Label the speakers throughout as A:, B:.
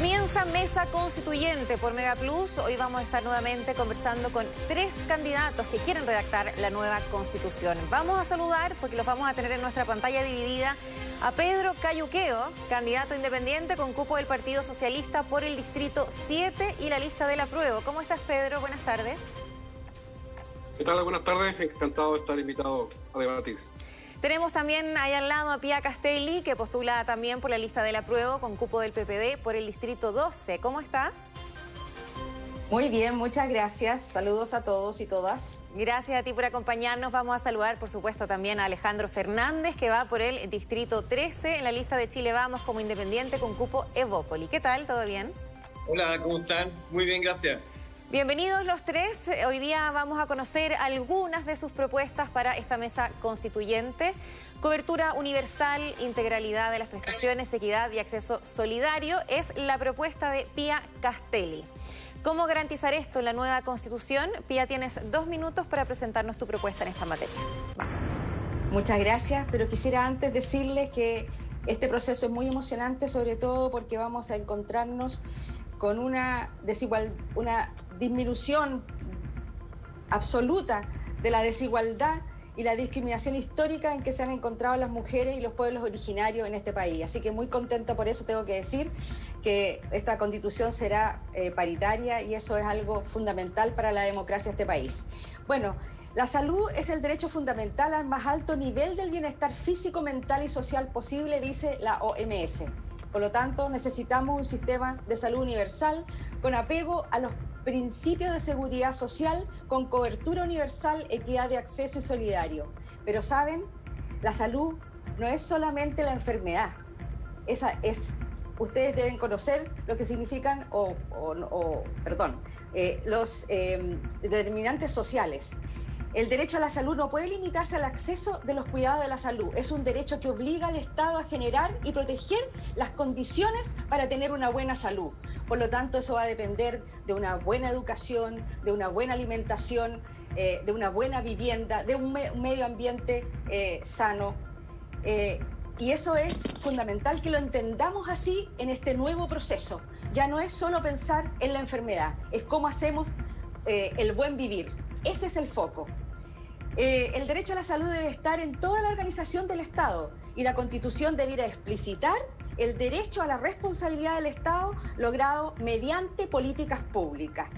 A: Comienza Mesa Constituyente por Mega Plus. Hoy vamos a estar nuevamente conversando con tres candidatos que quieren redactar la nueva Constitución. Vamos a saludar, porque los vamos a tener en nuestra pantalla dividida, a Pedro Cayuqueo, candidato independiente con cupo del Partido Socialista por el Distrito 7 y la lista de la prueba. ¿Cómo estás, Pedro? Buenas tardes.
B: ¿Qué tal? Buenas tardes. Encantado de estar invitado a debatir.
A: Tenemos también ahí al lado a Pia Castelli, que postula también por la lista de la prueba con cupo del PPD por el Distrito 12. ¿Cómo estás?
C: Muy bien, muchas gracias. Saludos a todos y todas.
A: Gracias a ti por acompañarnos. Vamos a saludar, por supuesto, también a Alejandro Fernández, que va por el Distrito 13 en la lista de Chile Vamos como independiente con cupo Evópoli. ¿Qué tal? ¿Todo bien?
D: Hola, ¿cómo están? Muy bien, gracias.
A: Bienvenidos los tres. Hoy día vamos a conocer algunas de sus propuestas para esta mesa constituyente. Cobertura universal, integralidad de las prestaciones, equidad y acceso solidario es la propuesta de Pia Castelli. ¿Cómo garantizar esto en la nueva constitución? Pia, tienes dos minutos para presentarnos tu propuesta en esta materia. Vamos.
C: Muchas gracias, pero quisiera antes decirles que este proceso es muy emocionante, sobre todo porque vamos a encontrarnos con una desigual, una disminución absoluta de la desigualdad y la discriminación histórica en que se han encontrado las mujeres y los pueblos originarios en este país. Así que muy contenta por eso tengo que decir que esta constitución será eh, paritaria y eso es algo fundamental para la democracia de este país. Bueno, la salud es el derecho fundamental al más alto nivel del bienestar físico, mental y social posible, dice la OMS. Por lo tanto, necesitamos un sistema de salud universal con apego a los principios de seguridad social, con cobertura universal, equidad de acceso y solidario. Pero saben, la salud no es solamente la enfermedad. Esa es, ustedes deben conocer lo que significan, o, perdón, eh, los eh, determinantes sociales. El derecho a la salud no puede limitarse al acceso de los cuidados de la salud. Es un derecho que obliga al Estado a generar y proteger las condiciones para tener una buena salud. Por lo tanto, eso va a depender de una buena educación, de una buena alimentación, eh, de una buena vivienda, de un, medio ambiente eh, sano. Eh, y eso es fundamental que lo entendamos así en este nuevo proceso. Ya no es solo pensar en la enfermedad, es cómo hacemos el buen vivir. Ese es el foco. Eh, el derecho a la salud debe estar en toda la organización del Estado y la Constitución debiera explicitar el derecho a la responsabilidad del Estado logrado mediante políticas públicas.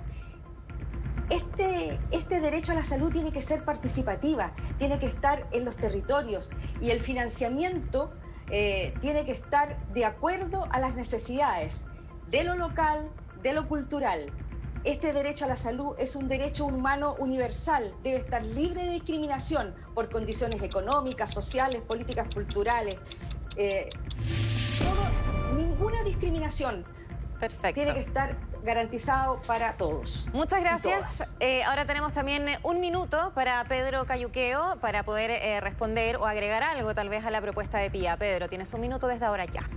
C: Este, este, derecho a la salud tiene que ser participativa, tiene que estar en los territorios y el financiamiento eh, tiene que estar de acuerdo a las necesidades de lo local, de lo cultural, este derecho a la salud es un derecho humano universal, debe estar libre de discriminación por condiciones económicas, sociales, políticas, culturales. Eh, ninguna discriminación.
A: Perfecto.
C: Tiene que estar garantizado para todos.
A: Muchas gracias. Eh, ahora tenemos también un minuto para Pedro Cayuqueo para poder eh, responder o agregar algo tal vez a la propuesta de Pía. Pedro, tienes un minuto desde ahora ya.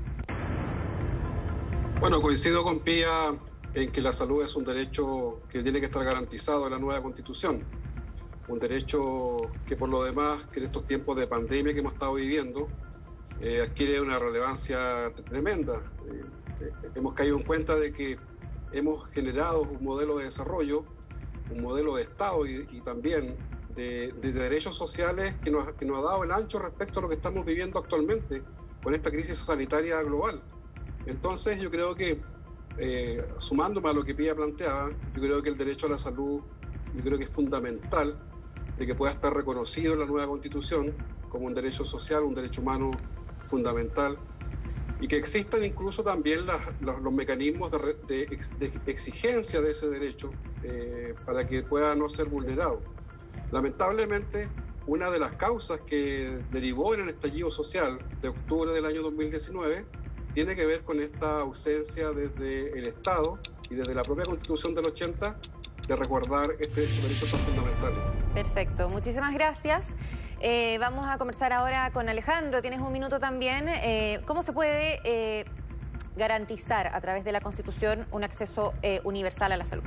B: Bueno, coincido con Pía en que la salud es un derecho que tiene que estar garantizado en la nueva constitución. Un derecho que por lo demás, en estos tiempos de pandemia que hemos estado viviendo, eh, adquiere una relevancia tremenda. Eh, hemos caído en cuenta de que hemos generado un modelo de desarrollo, un modelo de Estado y, también de, derechos sociales que nos, que nos ha dado el ancho respecto a lo que estamos viviendo actualmente con esta crisis sanitaria global. Entonces yo creo que eh, sumándome a lo que Pía planteaba, yo creo que el derecho a la salud, yo creo que es fundamental de que pueda estar reconocido en la nueva constitución como un derecho social, un derecho humano fundamental, y que existan incluso también los, mecanismos de, exigencia de ese derecho eh, para que pueda no ser vulnerado. Lamentablemente, una de las causas que derivó en el estallido social de octubre del año 2019 tiene que ver con esta ausencia desde el Estado y desde la propia Constitución del 80 de recordar este derecho tan fundamental.
A: Perfecto, muchísimas gracias. Eh, vamos a conversar ahora con Alejandro, tienes un minuto también. Eh, ¿Cómo se puede eh, garantizar a través de la Constitución un acceso universal a la salud?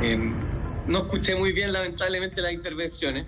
D: Em, no escuché muy bien, lamentablemente, las intervenciones.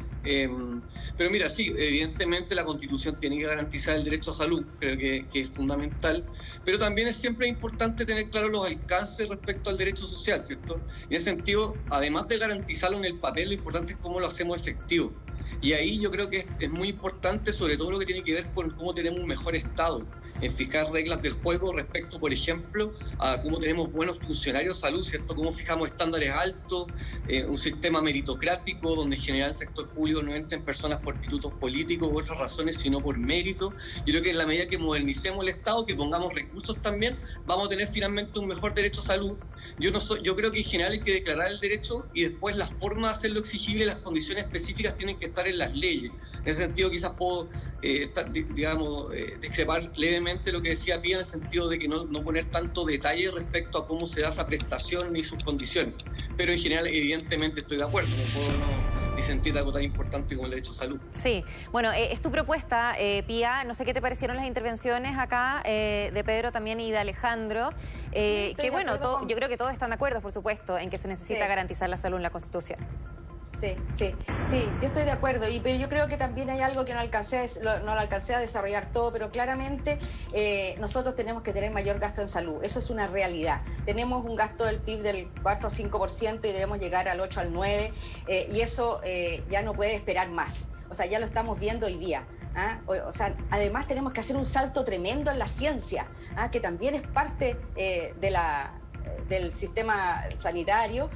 D: Pero mira, sí, evidentemente la Constitución tiene que garantizar el derecho a salud, creo que, es fundamental, pero también es siempre importante tener claro los alcances respecto al derecho social, ¿cierto? En ese sentido, además de garantizarlo en el papel, lo importante es cómo lo hacemos efectivo. Y ahí yo creo que es, muy importante, sobre todo lo que tiene que ver con cómo tenemos un mejor Estado, en fijar reglas del juego respecto, por ejemplo, a cómo tenemos buenos funcionarios de salud, ¿cierto? Cómo fijamos estándares altos, eh, un sistema meritocrático donde en general el sector público no entren personas por pitutos políticos u otras razones, sino por mérito. Yo creo que en la medida que modernicemos el Estado, que pongamos recursos también, vamos a tener finalmente un mejor derecho a salud. Yo, no yo creo que en general hay que declarar el derecho y después la forma de hacerlo exigible, las condiciones específicas tienen que estar en las leyes. En ese sentido quizás puedo, eh, digamos, eh, discrepar levemente lo que decía Pía en el sentido de que no, no poner tanto detalle respecto a cómo se da esa prestación ni sus condiciones. Pero en general, evidentemente, estoy de acuerdo. No puedo no disentir algo tan importante como el derecho a salud.
A: Sí, bueno, eh, es tu propuesta, eh, Pía. No sé qué te parecieron las intervenciones acá eh, de Pedro también y de Alejandro. que bueno, yo creo que todos están de acuerdo, por supuesto, en que se necesita garantizar la salud en la Constitución.
C: Sí, sí, sí, yo estoy de acuerdo, y, pero yo creo que también hay algo que no alcancé, no lo alcancé a desarrollar todo, pero claramente eh, nosotros tenemos que tener mayor gasto en salud, eso es una realidad. Tenemos un gasto del PIB del 4 o 5% y debemos llegar al 8 al 9, eh, y eso eh, ya no puede esperar más, o sea, ya lo estamos viendo hoy día. ¿ah? O, sea, además tenemos que hacer un salto tremendo en la ciencia, ¿ah? que también es parte de la, del sistema sanitario.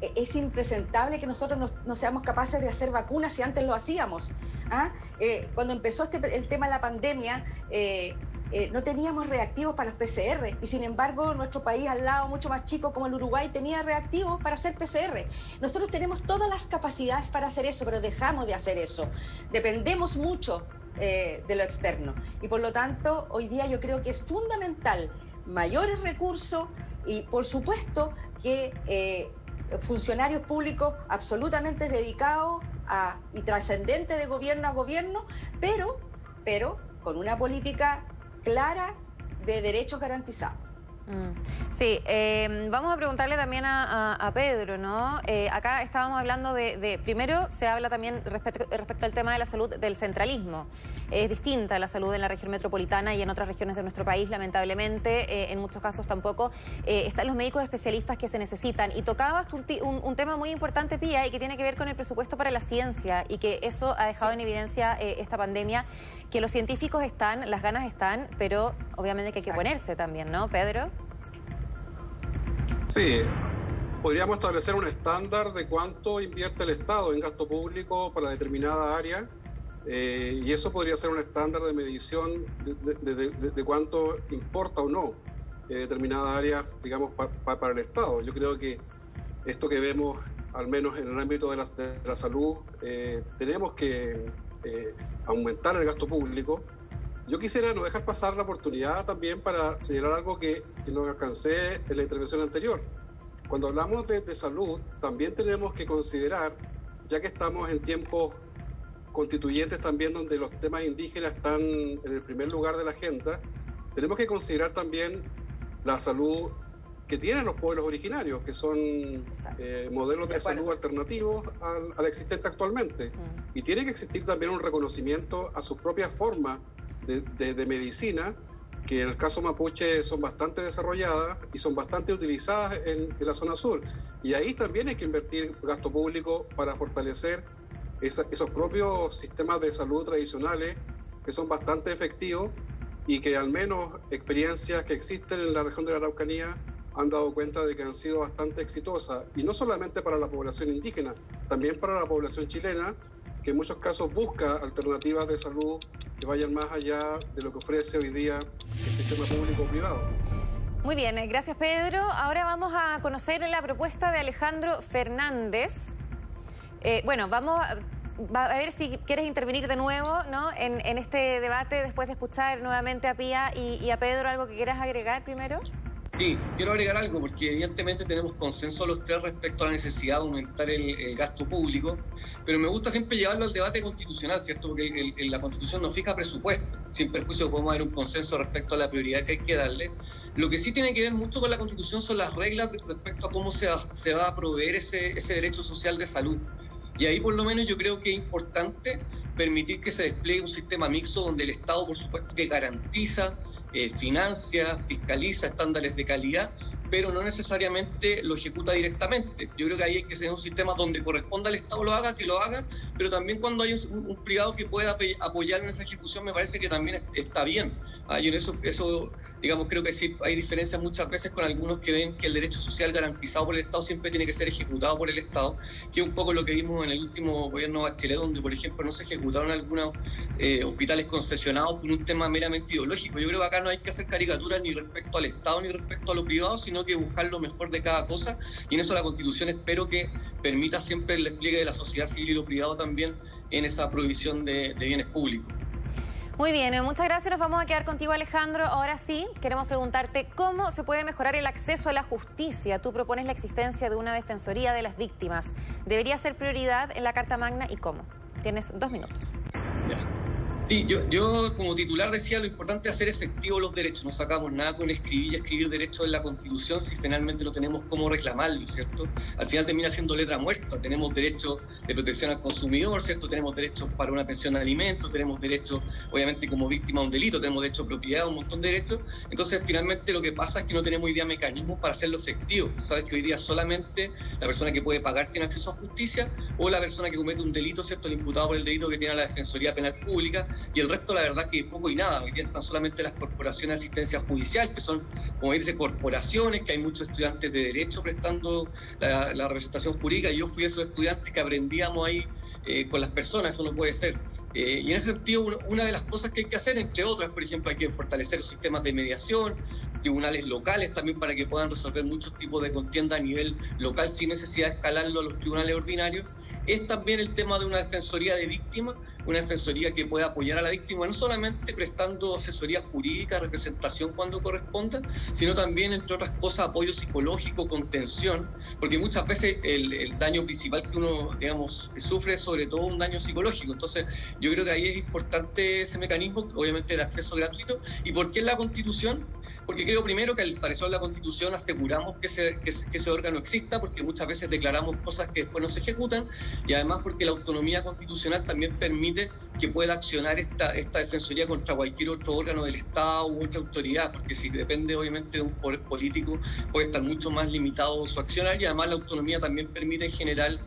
C: Es impresentable que nosotros no, seamos capaces de hacer vacunas si antes lo hacíamos. ¿ah? Eh, cuando empezó este, el tema de la pandemia, eh, eh, no teníamos reactivos para los PCR y sin embargo nuestro país al lado, mucho más chico como el Uruguay, tenía reactivos para hacer PCR. Nosotros tenemos todas las capacidades para hacer eso, pero dejamos de hacer eso. Dependemos mucho de lo externo y por lo tanto hoy día yo creo que es fundamental mayores recursos y por supuesto que funcionarios públicos absolutamente dedicados y trascendentes de gobierno a gobierno, pero, pero con una política clara de derechos garantizados.
A: Mm. Sí, em, vamos a preguntarle también a, Pedro, ¿no? Eh, acá estábamos hablando de, primero se habla también respecto, respecto al tema de la salud del centralismo. Es distinta la salud en la región metropolitana y en otras regiones de nuestro país, lamentablemente. Eh, en muchos casos tampoco eh, están los médicos especialistas que se necesitan. Y tocabas un, un, tema muy importante, Pía, y que tiene que ver con el presupuesto para la ciencia y que eso ha dejado en evidencia esta pandemia, que los científicos están, las ganas están, pero obviamente que hay que ponerse también, ¿no, Pedro?
B: Sí, podríamos establecer un estándar de cuánto invierte el Estado en gasto público para determinada área eh, y eso podría ser un estándar de medición de, cuánto importa o no eh, determinada área, digamos, para el Estado. Yo creo que esto que vemos, al menos en el ámbito de la, salud, eh, tenemos que aumentar el gasto público yo quisiera no dejar pasar la oportunidad también para señalar algo que, que no alcancé en la intervención anterior. Cuando hablamos de, salud, también tenemos que considerar, ya que estamos en tiempos constituyentes también donde los temas indígenas están en el primer lugar de la agenda, tenemos que considerar también la salud que tienen los pueblos originarios, que son eh, modelos de, salud alternativos al, existente actualmente. Mm. Y tiene que existir también un reconocimiento a sus propias formas de, medicina que en el caso mapuche son bastante desarrolladas y son bastante utilizadas en, la zona sur. Y ahí también hay que invertir gasto público para fortalecer esos propios sistemas de salud tradicionales que son bastante efectivos y que al menos experiencias que existen en la región de la Araucanía han dado cuenta de que han sido bastante exitosas, y no solamente para la población indígena, también para la población chilena, que en muchos casos busca alternativas de salud que vayan más allá de lo que ofrece hoy día el sistema público-privado.
A: Muy bien, eh, gracias Pedro. Ahora vamos a conocer la propuesta de Alejandro Fernández. Eh, bueno, vamos a, ver si quieres intervenir de nuevo ¿no? en, este debate después de escuchar nuevamente a Pía y, y a Pedro. ¿Algo que quieras agregar primero?
D: Sí, quiero agregar algo, porque evidentemente tenemos consenso los tres respecto a la necesidad de aumentar el, gasto público, pero me gusta siempre llevarlo al debate constitucional, ¿cierto? Porque la Constitución no fija presupuesto, sin perjuicio podemos haber un consenso respecto a la prioridad que hay que darle. Lo que sí tiene que ver mucho con la Constitución son las reglas respecto a cómo se se va a proveer ese, ese derecho social de salud. Y ahí por lo menos yo creo que es importante permitir que se despliegue un sistema mixto donde el Estado, por supuesto, que garantiza, eh, financia, fiscaliza estándares de calidad, pero no necesariamente lo ejecuta directamente. Yo creo que ahí hay que tener un sistema donde corresponda al Estado lo haga, que lo haga, pero también cuando hay un, privado que pueda apoyar en esa ejecución me parece que también está bien. Ah, en eso, eso, digamos, creo que sí hay diferencias muchas veces con algunos que ven que el derecho social garantizado por el Estado siempre tiene que ser ejecutado por el Estado, que es un poco lo que vimos en el último gobierno de donde, por ejemplo, no se ejecutaron algunos eh, hospitales concesionados por un tema meramente ideológico. Yo creo que acá no hay que hacer caricaturas ni respecto al Estado ni respecto a lo privado, sino que buscar lo mejor de cada cosa y en eso la Constitución espero que permita siempre el despliegue de la sociedad civil y lo privado también en esa prohibición de, bienes públicos.
A: Muy bien, eh, muchas gracias. Nos vamos a quedar contigo, Alejandro. Ahora sí, queremos preguntarte cómo se puede mejorar el acceso a la justicia. Tú propones la existencia de una defensoría de las víctimas. ¿Debería ser prioridad en la Carta Magna y cómo? Tienes dos minutos.
D: Sí, yo, yo como titular decía lo importante es hacer efectivos los derechos. No sacamos nada con escribir y escribir derechos en la Constitución si finalmente no tenemos cómo reclamarlo, ¿cierto? Al final termina siendo letra muerta. Tenemos derechos de protección al consumidor, ¿cierto? Tenemos derechos para una pensión de alimentos, tenemos derechos, obviamente, como víctima de un delito, tenemos derecho a propiedad, un montón de derechos. Entonces, finalmente lo que pasa es que no tenemos idea de mecanismos para hacerlo efectivo. Sabes que hoy día solamente la persona que puede pagar tiene acceso a justicia o la persona que comete un delito, ¿cierto? El imputado por el delito que tiene la Defensoría Penal Pública y el resto la verdad que poco y nada. Hoy día están solamente las corporaciones de asistencia judicial, que son, como dice, corporaciones, que hay muchos estudiantes de derecho prestando la, representación jurídica. Yo fui esos estudiantes que aprendíamos ahí eh, con las personas, eso no puede ser. Eh, y en ese sentido, una de las cosas que hay que hacer, entre otras, por ejemplo, hay que fortalecer los sistemas de mediación, tribunales locales también para que puedan resolver muchos tipos de contienda a nivel local sin necesidad de escalarlo a los tribunales ordinarios es también el tema de una defensoría de víctimas, una defensoría que pueda apoyar a la víctima, no solamente prestando asesoría jurídica, representación cuando corresponda, sino también, entre otras cosas, apoyo psicológico, contención, porque muchas veces el, daño principal que uno, digamos, sufre es sobre todo un daño psicológico. Entonces, yo creo que ahí es importante ese mecanismo, obviamente, de acceso gratuito. ¿Y por qué la Constitución? Porque creo primero que al establecer la Constitución aseguramos que ese, que, ese órgano exista, porque muchas veces declaramos cosas que después no se ejecutan, y además porque la autonomía constitucional también permite que pueda accionar esta, esta defensoría contra cualquier otro órgano del Estado u otra autoridad, porque si depende obviamente de un poder político puede estar mucho más limitado su accionar, y además la autonomía también permite generar eh,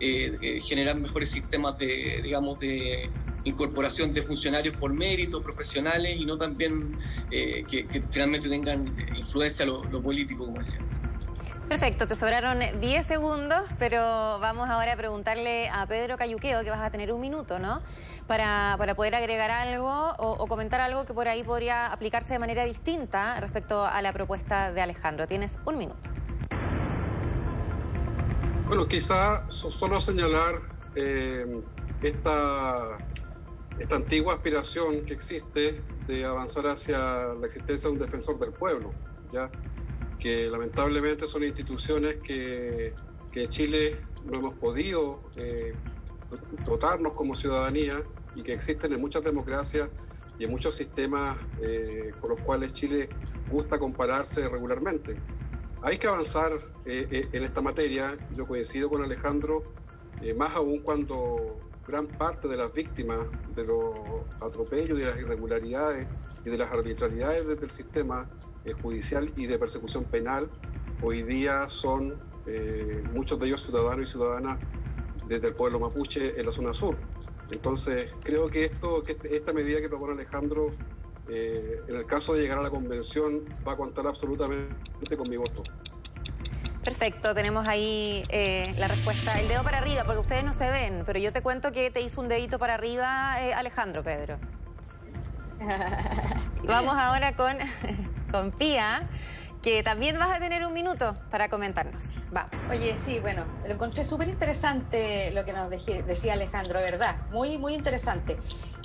D: eh, generar mejores sistemas de, digamos, de incorporación de funcionarios por mérito, profesionales y no también eh, que, finalmente tengan influencia lo, político, como decía.
A: Perfecto, te sobraron 10 segundos, pero vamos ahora a preguntarle a Pedro Cayuqueo, que vas a tener un minuto, ¿no? Para, para poder agregar algo o, o, comentar algo que por ahí podría aplicarse de manera distinta respecto a la propuesta de Alejandro. Tienes un minuto.
B: Bueno, quizá solo señalar eh, esta, esta antigua aspiración que existe de avanzar hacia la existencia de un defensor del pueblo, ya que lamentablemente son instituciones que, que Chile no hemos podido eh, dotarnos como ciudadanía y que existen en muchas democracias y en muchos sistemas eh, con los cuales Chile gusta compararse regularmente. Hay que avanzar eh, eh, en esta materia, yo coincido con Alejandro, eh, más aún cuando gran parte de las víctimas de los atropellos de las irregularidades y de las arbitrariedades desde el sistema judicial y de persecución penal hoy día son muchos de ellos ciudadanos y ciudadanas desde el pueblo mapuche en la zona sur. Entonces, creo que, esto, que este, esta medida que propone Alejandro eh, en el caso de llegar a la convención, va a contar absolutamente con mi voto.
A: Perfecto, tenemos ahí eh, la respuesta. El dedo para arriba, porque ustedes no se ven, pero yo te cuento que te hizo un dedito para arriba eh, Alejandro, Pedro. Vamos ahora con, con Pía que también vas a tener un minuto para comentarnos. Vamos.
C: Oye, sí, bueno, lo encontré súper interesante lo que nos decía Alejandro, ¿verdad? Muy, muy interesante.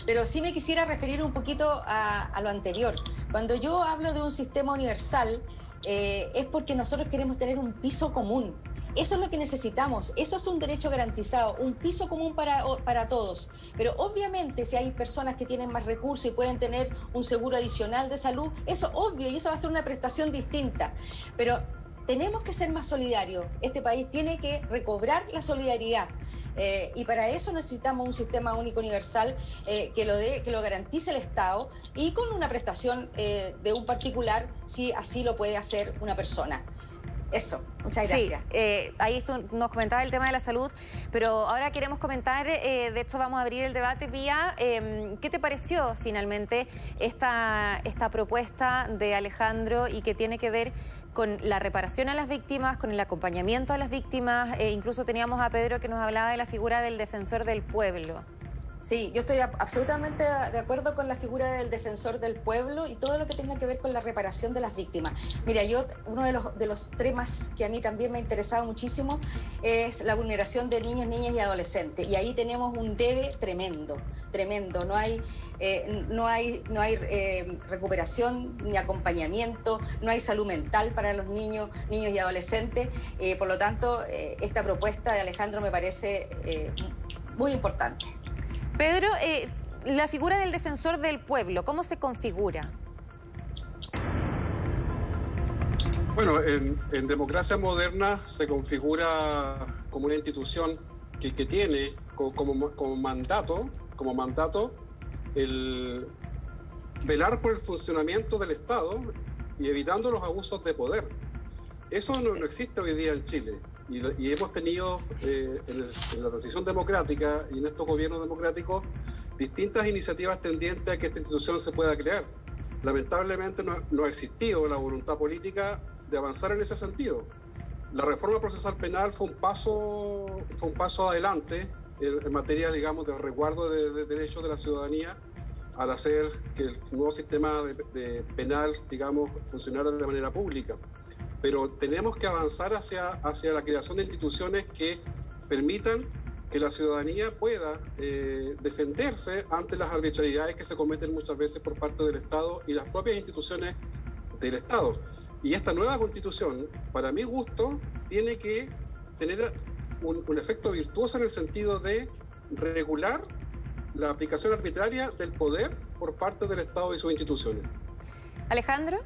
C: Pero sí me quisiera referir un poquito a, lo anterior. Cuando yo hablo de un sistema universal, eh, es porque nosotros queremos tener un piso común. Eso es lo que necesitamos, eso es un derecho garantizado, un piso común para, para todos. Pero obviamente si hay personas que tienen más recursos y pueden tener un seguro adicional de salud, eso obvio y eso va a ser una prestación distinta. Pero tenemos que ser más solidarios, este país tiene que recobrar la solidaridad. Eh, y para eso necesitamos un sistema único universal eh, que, lo de, que lo garantice el Estado y con una prestación eh, de un particular si así lo puede hacer una persona. Eso, muchas gracias.
A: Sí, ahí nos comentaba el tema de la salud, pero ahora queremos comentar, de hecho vamos a abrir el debate vía, em, ¿qué te pareció finalmente esta, esta propuesta de Alejandro y que tiene que ver con la reparación a las víctimas, con el acompañamiento a las víctimas. e incluso teníamos a Pedro que nos hablaba de la figura del defensor del pueblo.
C: Sí, yo estoy absolutamente de acuerdo con la figura del defensor del pueblo y todo lo que tenga que ver con la reparación de las víctimas. Mira, yo uno de los, de los temas que a mí también me interesaba muchísimo es la vulneración de niños, niñas y adolescentes. Y ahí tenemos un debe tremendo, tremendo. No hay, eh, no hay, no hay eh, recuperación ni acompañamiento, no hay salud mental para los niños, niños y adolescentes. Eh, por lo tanto, esta propuesta de Alejandro me parece muy importante.
A: Pedro, eh, la figura del defensor del pueblo, ¿cómo se configura?
B: Bueno, en, democracia moderna se configura como una institución que, tiene como, mandato, como mandato el velar por el funcionamiento del Estado y evitando los abusos de poder. Eso no existe hoy día en Chile y, hemos tenido eh, en, la transición democrática y en estos gobiernos democráticos distintas iniciativas tendientes a que esta institución se pueda crear. Lamentablemente no, ha existido la voluntad política de avanzar en ese sentido. La reforma procesal penal fue un paso, fue un paso adelante en, materia, digamos, del resguardo de, derechos de la ciudadanía al hacer que el nuevo sistema de penal, digamos, funcionara de manera pública pero tenemos que avanzar hacia, hacia la creación de instituciones que permitan que la ciudadanía pueda eh, defenderse ante las arbitrariedades que se cometen muchas veces por parte del Estado y las propias instituciones del Estado. Y esta nueva constitución, para mi gusto, tiene que tener un, un efecto virtuoso en el sentido de regular la aplicación arbitraria del poder por parte del Estado y sus instituciones.
A: Alejandro.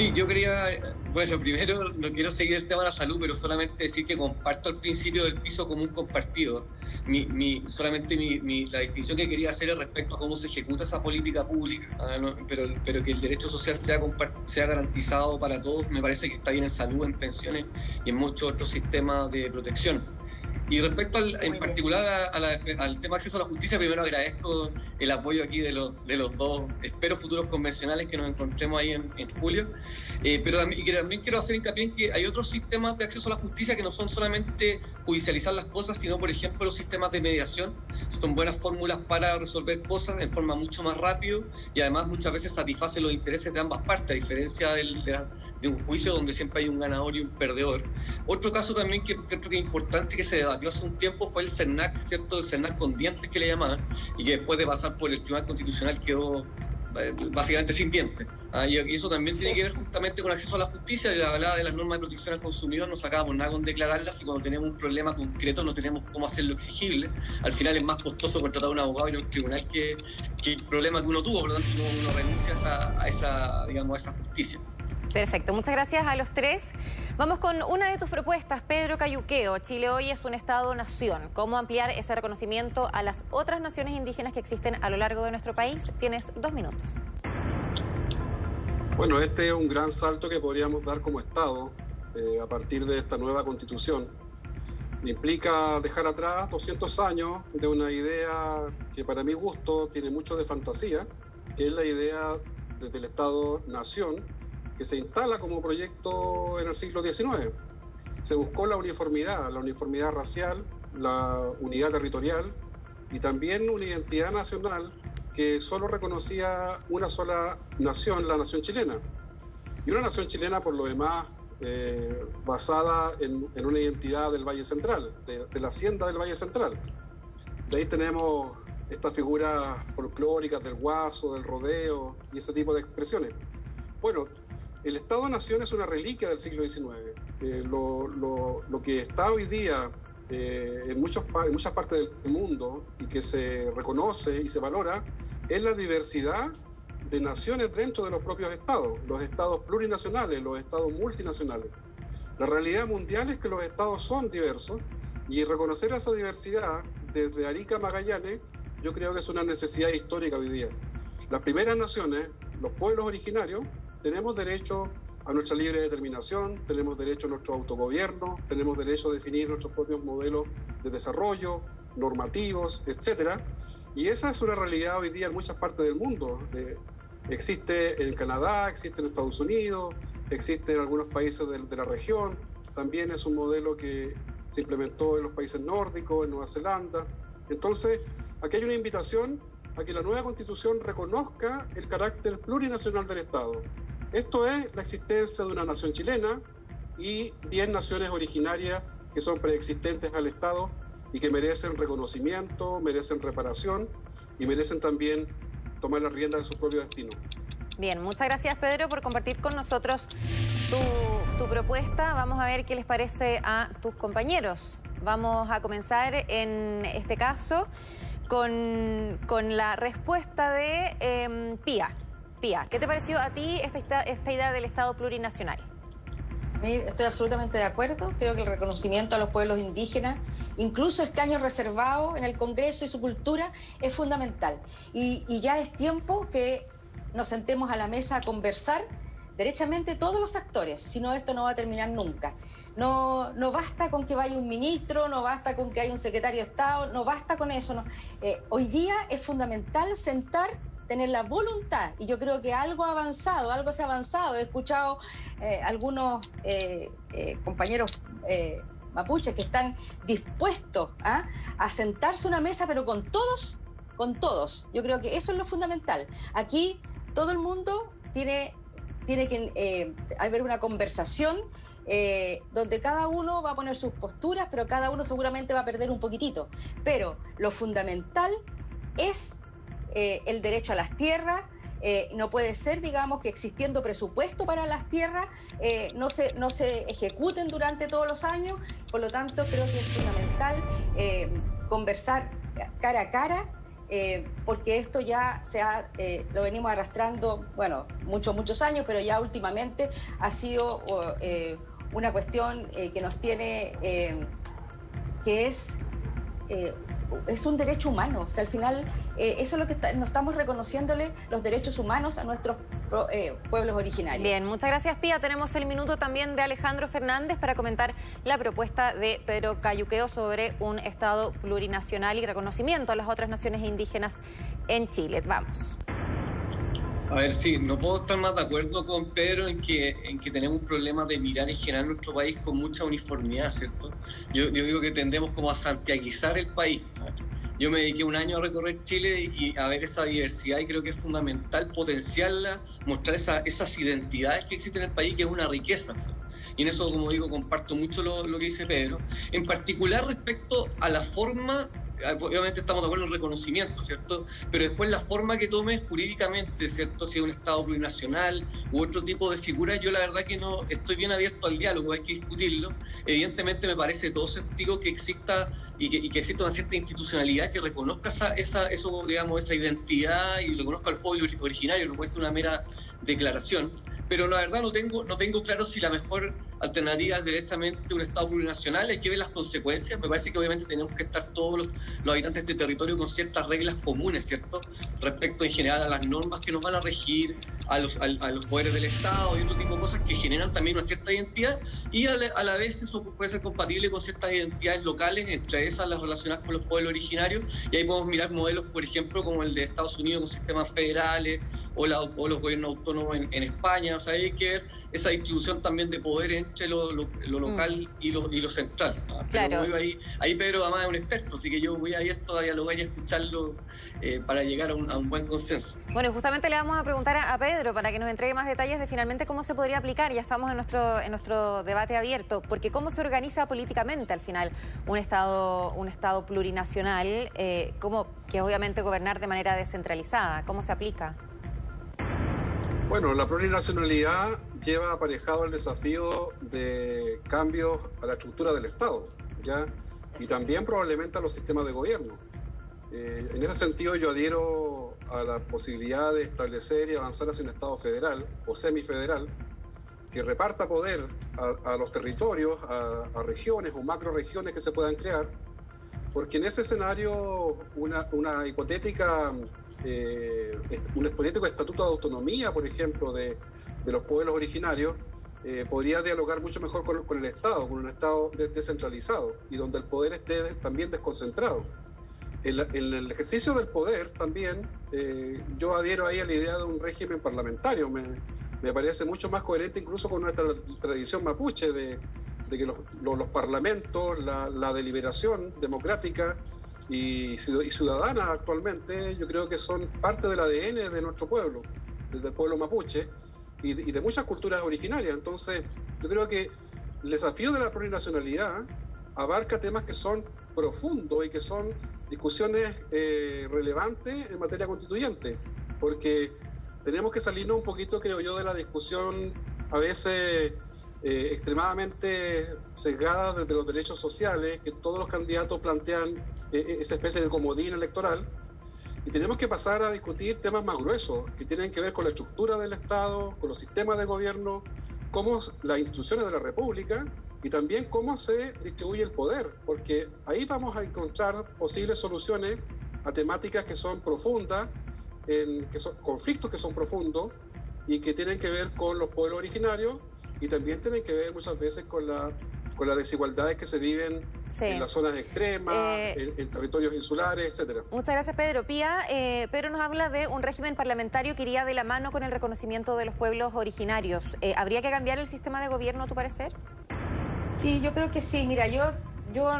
D: Sí, yo quería, bueno, primero no quiero seguir el tema de la salud, pero solamente decir que comparto el principio del piso común compartido. Mi, solamente mi, la distinción que quería hacer es respecto a cómo se ejecuta esa política pública, ah, pero, pero que el derecho social sea, sea garantizado para todos, me parece que está bien en salud, en pensiones y en muchos otros sistemas de protección. Y respecto al, en particular al tema acceso a la justicia, primero agradezco el apoyo aquí de los, de los dos, espero futuros convencionales que nos encontremos ahí en, julio. Eh, pero también, y también quiero hacer hincapié en que hay otros sistemas de acceso a la justicia que no son solamente judicializar las cosas, sino, por ejemplo, los sistemas de mediación. Son buenas fórmulas para resolver cosas en forma mucho más rápido y además muchas veces satisface los intereses de ambas partes, a diferencia del, de, de, un juicio donde siempre hay un ganador y un perdedor. Otro caso también que creo que es importante que se debate hace un tiempo fue el CERNAC, ¿cierto? El CERNAC con dientes que le llamaban, y que después de pasar por el Tribunal Constitucional quedó eh, básicamente sin dientes. Ah, y eso también tiene que ver justamente con acceso a la justicia. La hablaba de las normas de protección al consumidor, no sacábamos nada con declararlas y cuando tenemos un problema concreto no tenemos cómo hacerlo exigible. Al final es más costoso contratar a un abogado y a un tribunal que, el problema que uno tuvo, por lo tanto uno, renuncia a esa, digamos, a esa justicia.
A: Perfecto, muchas gracias a los tres. Vamos con una de tus propuestas, Pedro Cayuqueo. Chile hoy es un Estado-nación. ¿Cómo ampliar ese reconocimiento a las otras naciones indígenas que existen a lo largo de nuestro país? Tienes dos minutos.
B: Bueno, este es un gran salto que podríamos dar como Estado eh, a partir de esta nueva constitución. Implica dejar atrás 200 años de una idea que para mi gusto tiene mucho de fantasía, que es la idea desde el Estado-nación que se instala como proyecto en el siglo XIX. Se buscó la uniformidad, la uniformidad racial, la unidad territorial y también una identidad nacional que solo reconocía una sola nación, la nación chilena. Y una nación chilena, por lo demás, eh, basada en, una identidad del Valle Central, de, de, la hacienda del Valle Central. De ahí tenemos estas figuras folclóricas del guaso, del rodeo y ese tipo de expresiones. Bueno, el Estado-Nación es una reliquia del siglo XIX. Eh, lo, que está hoy día eh, en, en muchas partes del mundo y que se reconoce y se valora es la diversidad de naciones dentro de los propios estados, los estados plurinacionales, los estados multinacionales. La realidad mundial es que los estados son diversos Y reconocer esa diversidad desde Arica a Magallanes, yo creo que es una necesidad histórica hoy día. Las primeras naciones, los pueblos originarios, tenemos derecho a nuestra libre determinación, tenemos derecho a nuestro autogobierno, tenemos derecho a definir nuestros propios modelos de desarrollo, normativos, etcétera. Y esa es una realidad hoy día en muchas partes del mundo. Eh, existe en Canadá, existe en Estados Unidos, existe en algunos países de, de la región. También es un modelo que se implementó en los países nórdicos, en Nueva Zelanda. Entonces, aquí hay una invitación a que la nueva constitución reconozca el carácter plurinacional del Estado. Esto es la existencia de una nación chilena y 10 naciones originarias que son preexistentes al Estado y que merecen reconocimiento, merecen reparación y merecen también tomar las riendas de su propio destino.
A: Bien, muchas gracias Pedro por compartir con nosotros tu, propuesta. Vamos a ver qué les parece a tus compañeros. Vamos a comenzar en este caso con, con la respuesta de eh, Pía. ¿Qué te pareció a ti esta, idea del Estado plurinacional?
C: Estoy absolutamente de acuerdo. Creo que el reconocimiento a los pueblos indígenas, incluso escaños reservados en el Congreso y su cultura, es fundamental. Y, ya es tiempo que nos sentemos a la mesa a conversar derechamente todos los actores, si no esto no va a terminar nunca. No, no basta con que vaya un ministro, no basta con que haya un secretario de Estado, no basta con eso. Eh, hoy día es fundamental sentar tener la voluntad, y yo creo que algo ha avanzado, algo se ha avanzado. He escuchado eh, algunos eh, eh, compañeros eh, mapuches que están dispuestos ¿ah? a sentarse a una mesa, pero con todos, con todos. Yo creo que eso es lo fundamental. Aquí todo el mundo tiene, tiene que haber una conversación donde cada uno va a poner sus posturas, pero cada uno seguramente va a perder un poquitito. Pero lo fundamental es eh, el derecho a las tierras. Eh, no puede ser, digamos, que existiendo presupuesto para las tierras eh, no, se, no se ejecuten durante todos los años. Por lo tanto, creo que es fundamental conversar cara a cara porque esto ya se ha, lo venimos arrastrando, bueno, muchos, muchos años, pero ya últimamente ha sido una cuestión que nos tiene, que es es un derecho humano. O sea, al final, eh, eso es lo que está, estamos reconociéndole los derechos humanos a nuestros eh, pueblos originarios.
A: Bien, muchas gracias, Pía. Tenemos el minuto también de Alejandro Fernández para comentar la propuesta de Pedro Cayuqueo sobre un Estado plurinacional y reconocimiento a las otras naciones indígenas en Chile. Vamos.
D: A ver, sí, no puedo estar más de acuerdo con Pedro en que, en que tenemos un problema de mirar en general nuestro país con mucha uniformidad, ¿cierto? Yo, yo digo que tendemos como a santiaguizar el país. Yo me dediqué un año a recorrer Chile y, a ver esa diversidad y creo que es fundamental potenciarla, mostrar esa, esas identidades que existen en el país, que es una riqueza. Y en eso, como digo, comparto mucho lo, lo que dice Pedro. En particular respecto a la forma obviamente estamos de acuerdo en el reconocimiento, ¿cierto? Pero después la forma que tome jurídicamente, ¿cierto? Si es un Estado plurinacional u otro tipo de figura, yo la verdad que no estoy bien abierto al diálogo, hay que discutirlo. Evidentemente me parece todo sentido que exista y que, y que exista una cierta institucionalidad que reconozca esa, esa, eso, digamos, esa identidad y reconozca al pueblo originario, no puede ser una mera declaración pero la verdad no tengo, no tengo claro si la mejor alternativa es directamente un Estado plurinacional, hay que ver las consecuencias, me parece que obviamente tenemos que estar todos los, los, habitantes de este territorio con ciertas reglas comunes, ¿cierto? Respecto en general a las normas que nos van a regir, a los, a, a los poderes del Estado y otro tipo de cosas que generan también una cierta identidad y a la, a la, vez eso puede ser compatible con ciertas identidades locales, entre esas las relacionadas con los pueblos originarios. Y ahí podemos mirar modelos, por ejemplo, como el de Estados Unidos con sistemas federales o, la, o los gobiernos autónomos en, en España, o sea, hay que ver esa distribución también de poder entre lo, lo, lo local mm. y, lo, y, lo, central. ¿no?
A: Claro.
D: Ahí, ahí Pedro además es un experto, así que yo voy abierto a dialogar y a escucharlo eh, para llegar a un, a un, buen consenso.
A: Bueno, y justamente le vamos a preguntar a, a, Pedro para que nos entregue más detalles de finalmente cómo se podría aplicar. Ya estamos en nuestro, en nuestro debate abierto, porque cómo se organiza políticamente al final un Estado, un estado plurinacional, eh, cómo, que es obviamente gobernar de manera descentralizada, ¿cómo se aplica?
B: Bueno, la plurinacionalidad lleva aparejado el desafío de cambios a la estructura del Estado, ¿ya? Y también probablemente a los sistemas de gobierno. Eh, en ese sentido, yo adhiero a la posibilidad de establecer y avanzar hacia un Estado federal o semifederal, que reparta poder a, los territorios, a, regiones o macro regiones que se puedan crear, porque en ese escenario una, una hipotética, eh, un hipotético estatuto de autonomía, por ejemplo, de, de los pueblos originarios, eh, podría dialogar mucho mejor con, el Estado, con un Estado descentralizado y donde el poder esté también desconcentrado. En, el ejercicio del poder también, eh, yo adhiero ahí a la idea de un régimen parlamentario. Me, parece mucho más coherente incluso con nuestra tradición mapuche de, que los, parlamentos, la, deliberación democrática y, ciudadana actualmente, yo creo que son parte del ADN de nuestro pueblo, desde el pueblo mapuche y de, muchas culturas originarias. Entonces, yo creo que el desafío de la plurinacionalidad abarca temas que son profundos y que son discusiones eh, relevantes en materia constituyente, porque tenemos que salirnos un poquito, creo yo, de la discusión a veces eh, extremadamente sesgada desde los derechos sociales, que todos los candidatos plantean eh, esa especie de comodín electoral, y tenemos que pasar a discutir temas más gruesos, que tienen que ver con la estructura del Estado, con los sistemas de gobierno, cómo las instituciones de la República y también cómo se distribuye el poder, porque ahí vamos a encontrar posibles soluciones a temáticas que son profundas en que son conflictos que son profundos y que tienen que ver con los pueblos originarios y también tienen que ver muchas veces con la con las desigualdades que se viven en las zonas extremas, eh, en, territorios insulares, etcétera.
A: Muchas gracias, Pedro. Pía, eh, Pedro nos habla de un régimen parlamentario que iría de la mano con el reconocimiento de los pueblos originarios. Eh, ¿Habría que cambiar el sistema de gobierno, a tu parecer?
C: Sí, yo creo que sí. Mira, yo, yo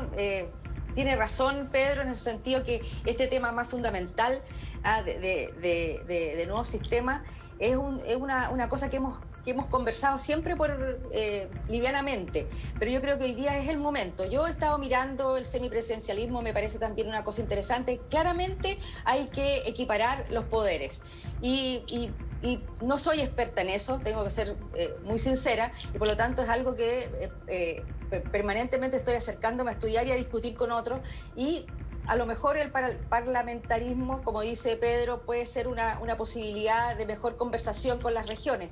C: tiene razón Pedro en el sentido que este tema más fundamental ah, de, de, nuevo sistema es, una, cosa que hemos, que hemos conversado siempre por eh, livianamente, pero yo creo que hoy día es el momento. Yo he estado mirando el semipresidencialismo, me parece también una cosa interesante. Claramente hay que equiparar los poderes. y y no soy experta en eso, tengo que ser eh, muy sincera, y por lo tanto es algo que eh, eh, permanentemente estoy acercándome a estudiar y a discutir con otros, y a lo mejor el parlamentarismo, como dice Pedro, puede ser una, posibilidad de mejor conversación con las regiones.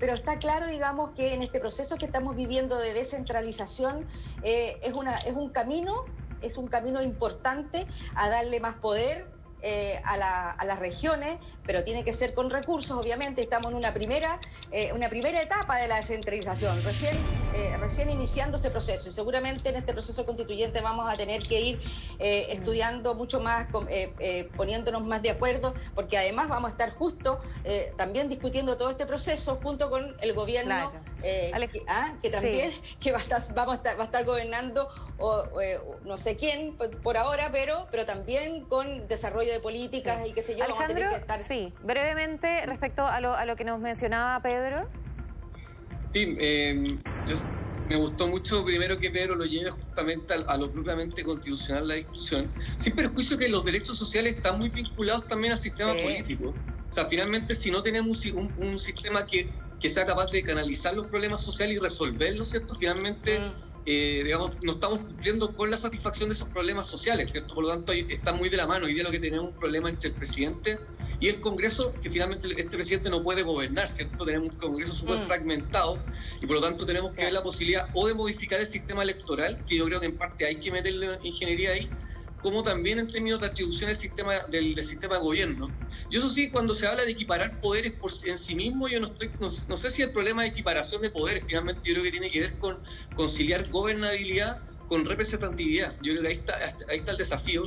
C: pero está claro, digamos, que en este proceso que estamos viviendo de descentralización es, una, es un camino, es un camino importante a darle más poder, eh, a, las regiones, pero tiene que ser con recursos, obviamente. Estamos en una primera, eh, una primera etapa de la descentralización, recién, eh, recién iniciando ese proceso. Y seguramente en este proceso constituyente vamos a tener que ir estudiando mucho más, poniéndonos más de acuerdo, porque además vamos a estar justo también discutiendo todo este proceso junto con el gobierno. que, ah, también que va a estar, vamos a estar, va a estar gobernando o, no sé quién por, ahora, pero, pero también con desarrollo de políticas y qué sé yo.
A: Alejandro, sí, brevemente respecto a lo, a lo que nos mencionaba Pedro.
D: Sí, em, me gustó mucho primero que Pedro lo lleve justamente a, lo propiamente constitucional la discusión, sin perjuicio que los derechos sociales están muy vinculados también al sistema político. O sea, finalmente si no tenemos un, sistema que, que, sea capaz de canalizar los problemas sociales y resolverlos, ¿cierto? Finalmente... Mm. Eh, digamos, no estamos cumpliendo con la satisfacción de esos problemas sociales, ¿cierto? Por lo tanto, está muy de la mano. Hoy día lo que tenemos un problema entre el presidente y el Congreso, que finalmente este presidente no puede gobernar, ¿cierto? Tenemos un Congreso súper mm. fragmentado y por lo tanto tenemos que ver la posibilidad o de modificar el sistema electoral, que yo creo que en parte hay que meterle ingeniería ahí, como también en términos de atribución del sistema, del, sistema de gobierno. Yo eso sí, cuando se habla de equiparar poderes por en sí mismo, yo no estoy, no, sé si el problema de equiparación de poderes finalmente yo creo que tiene que ver con conciliar gobernabilidad con representatividad. Yo creo que ahí está, ahí está el desafío.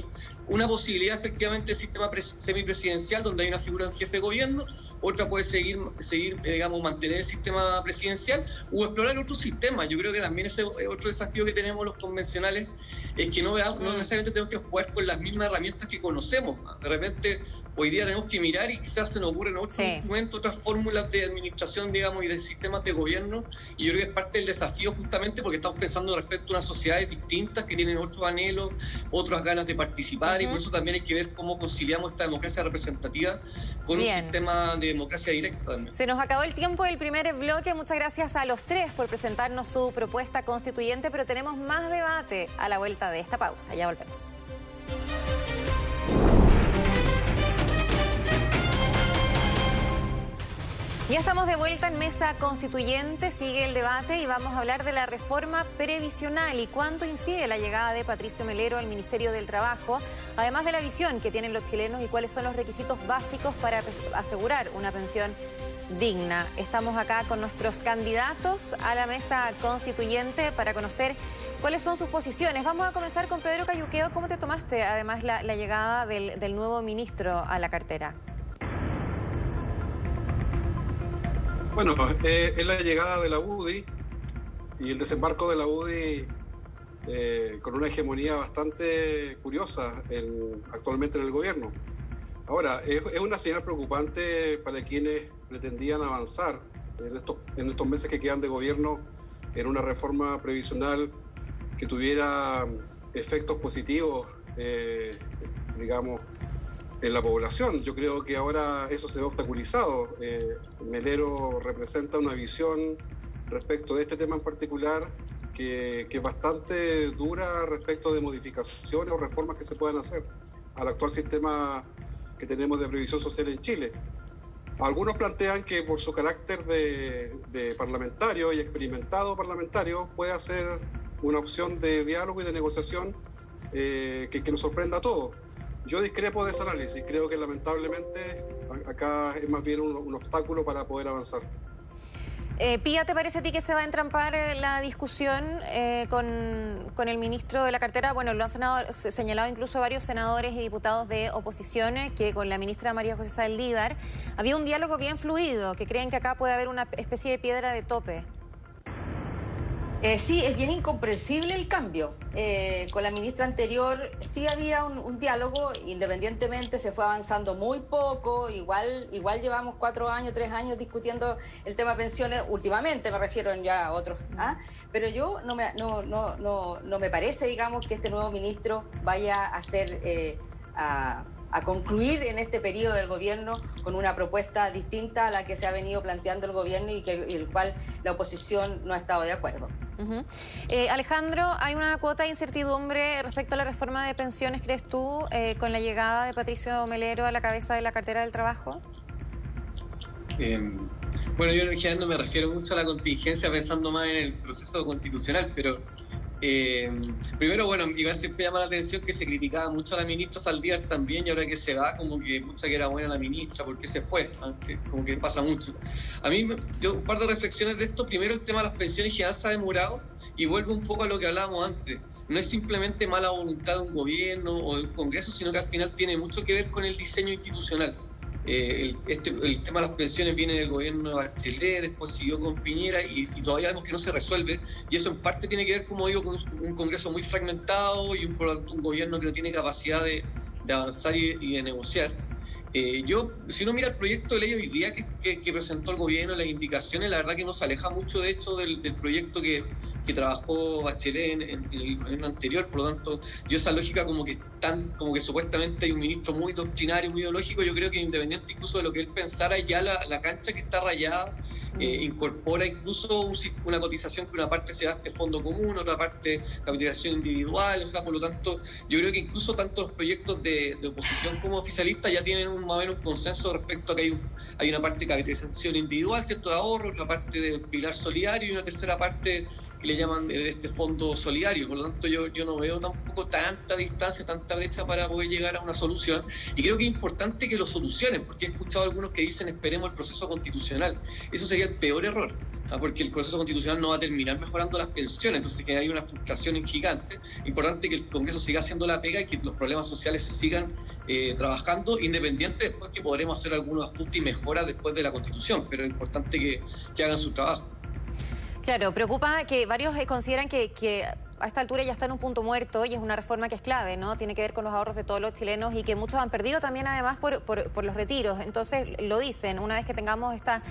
D: Una posibilidad efectivamente del sistema semipresidencial donde hay una figura de un jefe de gobierno otra puede seguir, seguir eh, digamos, mantener el sistema presidencial o explorar otro sistema. Yo creo que también ese es otro desafío que tenemos los convencionales, es que no, veamos, no mm. necesariamente tenemos que jugar con las mismas herramientas que conocemos. De repente, hoy día tenemos que mirar y quizás se nos ocurren otros instrumentos, otras fórmulas de administración, digamos, y de sistemas de gobierno. Y yo creo que es parte del desafío justamente porque estamos pensando respecto a unas sociedades distintas que tienen otros anhelos, otras ganas de participar, y por eso también hay que ver cómo conciliamos esta democracia representativa con un sistema de democracia directa
A: Se nos acabó el tiempo del primer bloque. Muchas gracias a los tres por presentarnos su propuesta constituyente, pero tenemos más debate a la vuelta de esta pausa. Ya volvemos. Ya estamos de vuelta en mesa constituyente, sigue el debate y vamos a hablar de la reforma previsional y cuánto incide la llegada de Patricio Melero al Ministerio del Trabajo, además de la visión que tienen los chilenos y cuáles son los requisitos básicos para asegurar una pensión digna. Estamos acá con nuestros candidatos a la mesa constituyente para conocer cuáles son sus posiciones. Vamos a comenzar con Pedro Cayuqueo. ¿Cómo te tomaste además la, llegada del, del nuevo ministro a la cartera?
B: Bueno, eh, es la llegada de la UDI y el desembarco de la UDI eh, con una hegemonía bastante curiosa actualmente en el gobierno. Ahora, es, una señal preocupante para quienes pretendían avanzar en estos, en estos meses que quedan de gobierno en una reforma previsional que tuviera efectos positivos, eh, digamos, en la población. Yo creo que ahora eso se ve obstaculizado. Eh, Melero representa una visión respecto de este tema en particular que, es bastante dura respecto de modificaciones o reformas que se puedan hacer al actual sistema que tenemos de previsión social en Chile. Algunos plantean que por su carácter de, parlamentario y experimentado parlamentario puede ser una opción de diálogo y de negociación eh, que nos sorprenda a todos yo discrepo de ese análisis. Creo que lamentablemente acá es más bien un, obstáculo para poder avanzar.
A: Eh, Pía, ¿te parece a ti que se va a entrampar eh, la discusión eh, con, con, el ministro de la cartera? Bueno, lo han señalado incluso varios senadores y diputados de oposiciones que con la ministra María José Saldívar había un diálogo bien fluido, que creen que acá puede haber una especie de piedra de tope.
C: Eh, sí, es bien incomprensible el cambio. Eh, con la ministra anterior sí había un, diálogo, independientemente se fue avanzando muy poco, igual, igual llevamos cuatro años, tres años discutiendo el tema pensiones, últimamente me refiero ya a otros, ¿ah? pero yo no me, no, no, no, no me parece, digamos, que este nuevo ministro vaya a ser... Eh, a, a concluir en este periodo del gobierno con una propuesta distinta a la que se ha venido planteando el gobierno y que el cual la oposición no ha estado de acuerdo.
A: Eh, Alejandro, ¿hay una cuota de incertidumbre respecto a la reforma de pensiones, crees tú, eh, con la llegada de Patricio Melero a la cabeza de la cartera del trabajo?
D: Em, bueno, yo en general no me refiero mucho a la contingencia pensando más en el proceso constitucional, pero eh, primero, bueno, igual siempre llama la atención que se criticaba mucho a la ministra Saldívar también y ahora que se va, como que mucha que era buena la ministra, porque se fue? Ah, como que pasa mucho. A mí, yo un par de reflexiones de esto. Primero, el tema de las pensiones ya se ha demorado y vuelvo un poco a lo que hablábamos antes. No es simplemente mala voluntad de un gobierno o de un Congreso, sino que al final tiene mucho que ver con el diseño institucional. Eh, el, este, el tema de las pensiones viene del gobierno de Bachelet, después siguió con Piñera y, todavía vemos que no se resuelve. Y eso en parte tiene que ver, como digo, con un Congreso muy fragmentado y un, un gobierno que no tiene capacidad de, de avanzar y, de negociar. Eh, yo, si uno mira el proyecto de ley hoy día que, que, presentó el gobierno, las indicaciones, la verdad que no se aleja mucho, de hecho, del, del proyecto que, que trabajó Bachelet en, el gobierno anterior, por lo tanto, yo esa lógica como que tan, como que supuestamente hay un ministro muy doctrinario, muy ideológico, yo creo que independiente incluso de lo que él pensara, ya la, la cancha que está rayada eh, incorpora incluso una cotización que una parte se da este fondo común, otra parte capitalización individual, o sea, por lo tanto, yo creo que incluso tanto los proyectos de, oposición como oficialistas ya tienen un, más o menos un consenso respecto a que hay, hay una parte de capitalización individual, ¿cierto?, de ahorro, otra parte de pilar solidario y una tercera parte que le llaman de este fondo solidario. Por lo tanto, yo, yo no veo tampoco tanta distancia, tanta brecha para poder llegar a una solución. Y creo que es importante que lo solucionen, porque he escuchado a algunos que dicen esperemos el proceso constitucional. Eso sería el peor error, ¿ah? porque el proceso constitucional no va a terminar mejorando las pensiones, entonces que hay una frustración gigante. Importante que el Congreso siga haciendo la pega y que los problemas sociales sigan eh, trabajando, independiente después que podremos hacer algunos ajustes y mejoras después de la Constitución, pero es importante que hagan su trabajo.
A: Claro, preocupa que varios eh, consideran que, a esta altura ya está en un punto muerto y es una reforma que es clave, ¿no? Tiene que ver con los ahorros de todos los chilenos y que muchos han perdido también además por, los retiros. Entonces, lo dicen, una vez que tengamos esta,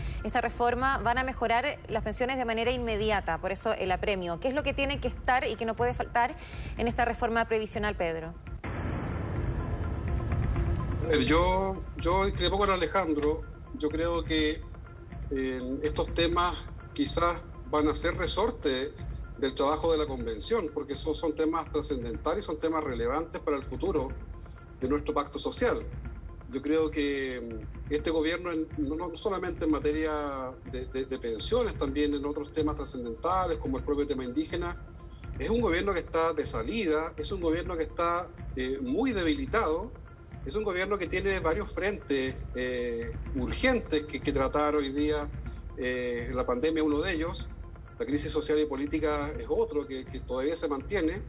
A: reforma van a mejorar las pensiones de manera inmediata, por eso el apremio. ¿Qué es lo que tiene que estar y que no puede faltar en esta reforma previsional, Pedro?
B: Yo, yo discrepo con Alejandro. Yo creo que en estos temas quizás van a ser resorte del trabajo de la convención, porque esos son temas trascendentales, son temas relevantes para el futuro de nuestro pacto social. yo creo que mm, este gobierno, no, solamente en materia de, pensiones, también en otros temas trascendentales, como el propio tema indígena, es un gobierno que está de salida, es un gobierno que está eh, muy debilitado, es un gobierno que tiene varios frentes eh, urgentes que, tratar hoy día. Eh, la pandemia uno de ellos, la crisis social y política es otro que, que todavía se mantiene.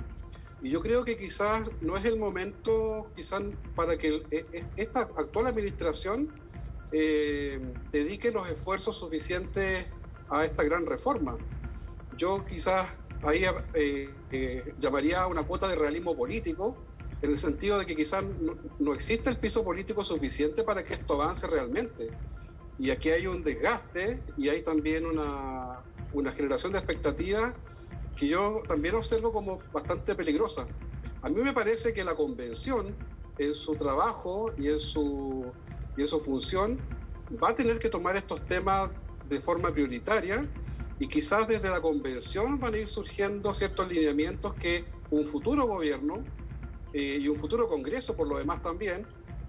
B: Y yo creo que quizás no es el momento, quizás para que e, e, esta actual administración eh, dedique los esfuerzos suficientes a esta gran reforma. Yo quizás ahí eh, eh, llamaría una cuota de realismo político, en el sentido de que quizás no, existe el piso político suficiente para que esto avance realmente. Y aquí hay un desgaste y hay también una, una generación de expectativas que yo también observo como bastante peligrosa. A mí me parece que la convención, en su trabajo y en su, y en su función, va a tener que tomar estos temas de forma prioritaria y quizás desde la convención van a ir surgiendo ciertos lineamientos que un futuro gobierno eh, y un futuro congreso, por lo demás también,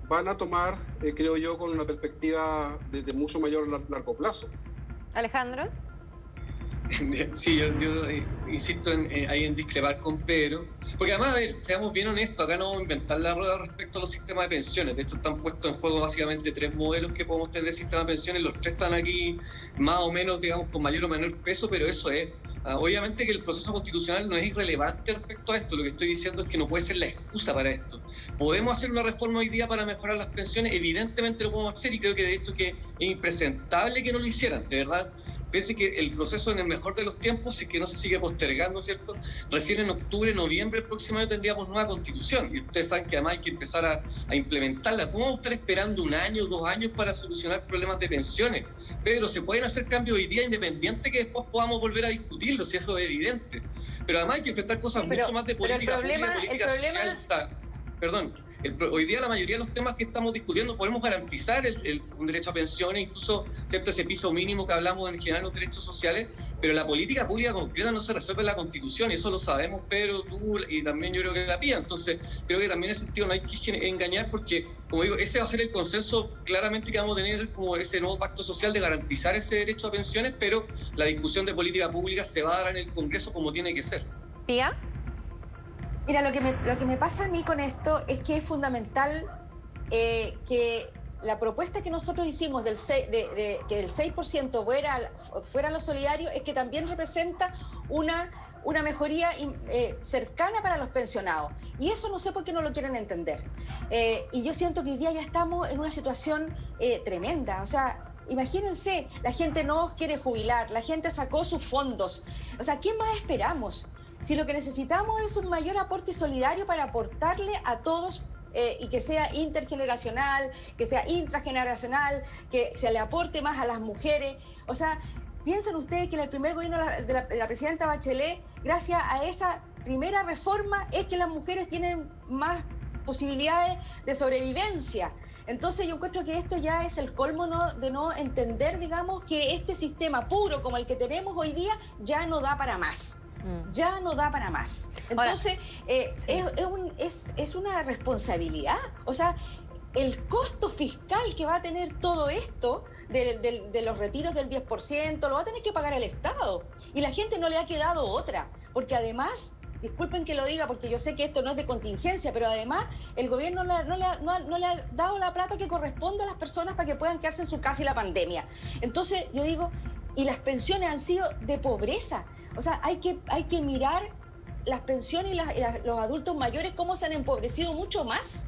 B: van a tomar, eh, creo yo, con una perspectiva de, de mucho mayor largo plazo.
A: Alejandro.
D: Sí, yo, eh, insisto en, ahí en discrepar con Pedro, porque además, a ver, seamos bien honestos, acá no vamos a inventar la rueda respecto a los sistemas de pensiones, de hecho están puestos en juego básicamente tres modelos que podemos tener de sistema de pensiones, los tres están aquí más o menos, digamos, con mayor o menor peso, pero eso es, ah, obviamente que el proceso constitucional no es irrelevante respecto a esto, lo que estoy diciendo es que no puede ser la excusa para esto. ¿Podemos hacer una reforma hoy día para mejorar las pensiones? Evidentemente lo podemos hacer y creo que de hecho que es impresentable que no lo hicieran, de verdad Piense que el proceso en el mejor de los tiempos, es que no se sigue postergando, ¿cierto? Recién en octubre, noviembre el próximo año tendríamos nueva constitución y ustedes saben que además hay que empezar a, implementarla. ¿Cómo vamos a estar esperando un año, dos años para solucionar problemas de pensiones? Pedro, se pueden hacer cambios hoy día independiente que después podamos volver a discutirlo, si eso es evidente. Pero además hay que enfrentar cosas mucho más de política, el problema, política, social. perdón, hoy día la mayoría de los temas que estamos discutiendo podemos garantizar el, un derecho a pensiones, incluso ¿cierto? ese piso mínimo que hablamos en general los derechos sociales, pero la política pública concreta no se resuelve en la Constitución, y eso lo sabemos Pedro, tú y también yo creo que la PIA. Entonces, creo que también en ese sentido no hay que engañar porque, como digo, ese va a ser el consenso claramente que vamos a tener como ese nuevo pacto social de garantizar ese derecho a pensiones, pero la discusión de política pública se va a dar en el Congreso como tiene que ser.
A: ¿Pía?
C: Mira, lo que, me, pasa a mí con esto es que es fundamental eh, que la propuesta que nosotros hicimos del 6, de, que el 6% fuera, fuera lo solidario es que también representa una, una mejoría eh, cercana para los pensionados. Y eso no sé por qué no lo quieren entender. Eh, y yo siento que hoy día ya estamos en una situación tremenda. O sea, imagínense, la gente no quiere jubilar, la gente sacó sus fondos. O sea, ¿qué más esperamos? Si lo que necesitamos es un mayor aporte solidario para aportarle a todos eh, y que sea intergeneracional, que sea intrageneracional, que se le aporte más a las mujeres. O sea, piensen ustedes que en el primer gobierno de la, de la presidenta Bachelet, gracias a esa primera reforma, es que las mujeres tienen más posibilidades de sobrevivencia. Entonces yo encuentro que esto ya es el colmo de no entender, digamos, que este sistema puro como el que tenemos hoy día ya no da para más. Mm. ya no da para más. Entonces, eh, es, una responsabilidad. O sea, el costo fiscal que va a tener todo esto de, los retiros del 10% lo va a tener que pagar el Estado. Y la gente no le ha quedado otra, porque además disculpen que lo diga porque yo sé que esto no es de contingencia, pero además el gobierno no, le ha, no, le ha, dado la plata que corresponde a las personas para que puedan quedarse en su casa y la pandemia. Entonces yo digo, y las pensiones han sido de pobreza. O sea, hay que, hay que mirar las pensiones y, los adultos mayores cómo se han empobrecido mucho más.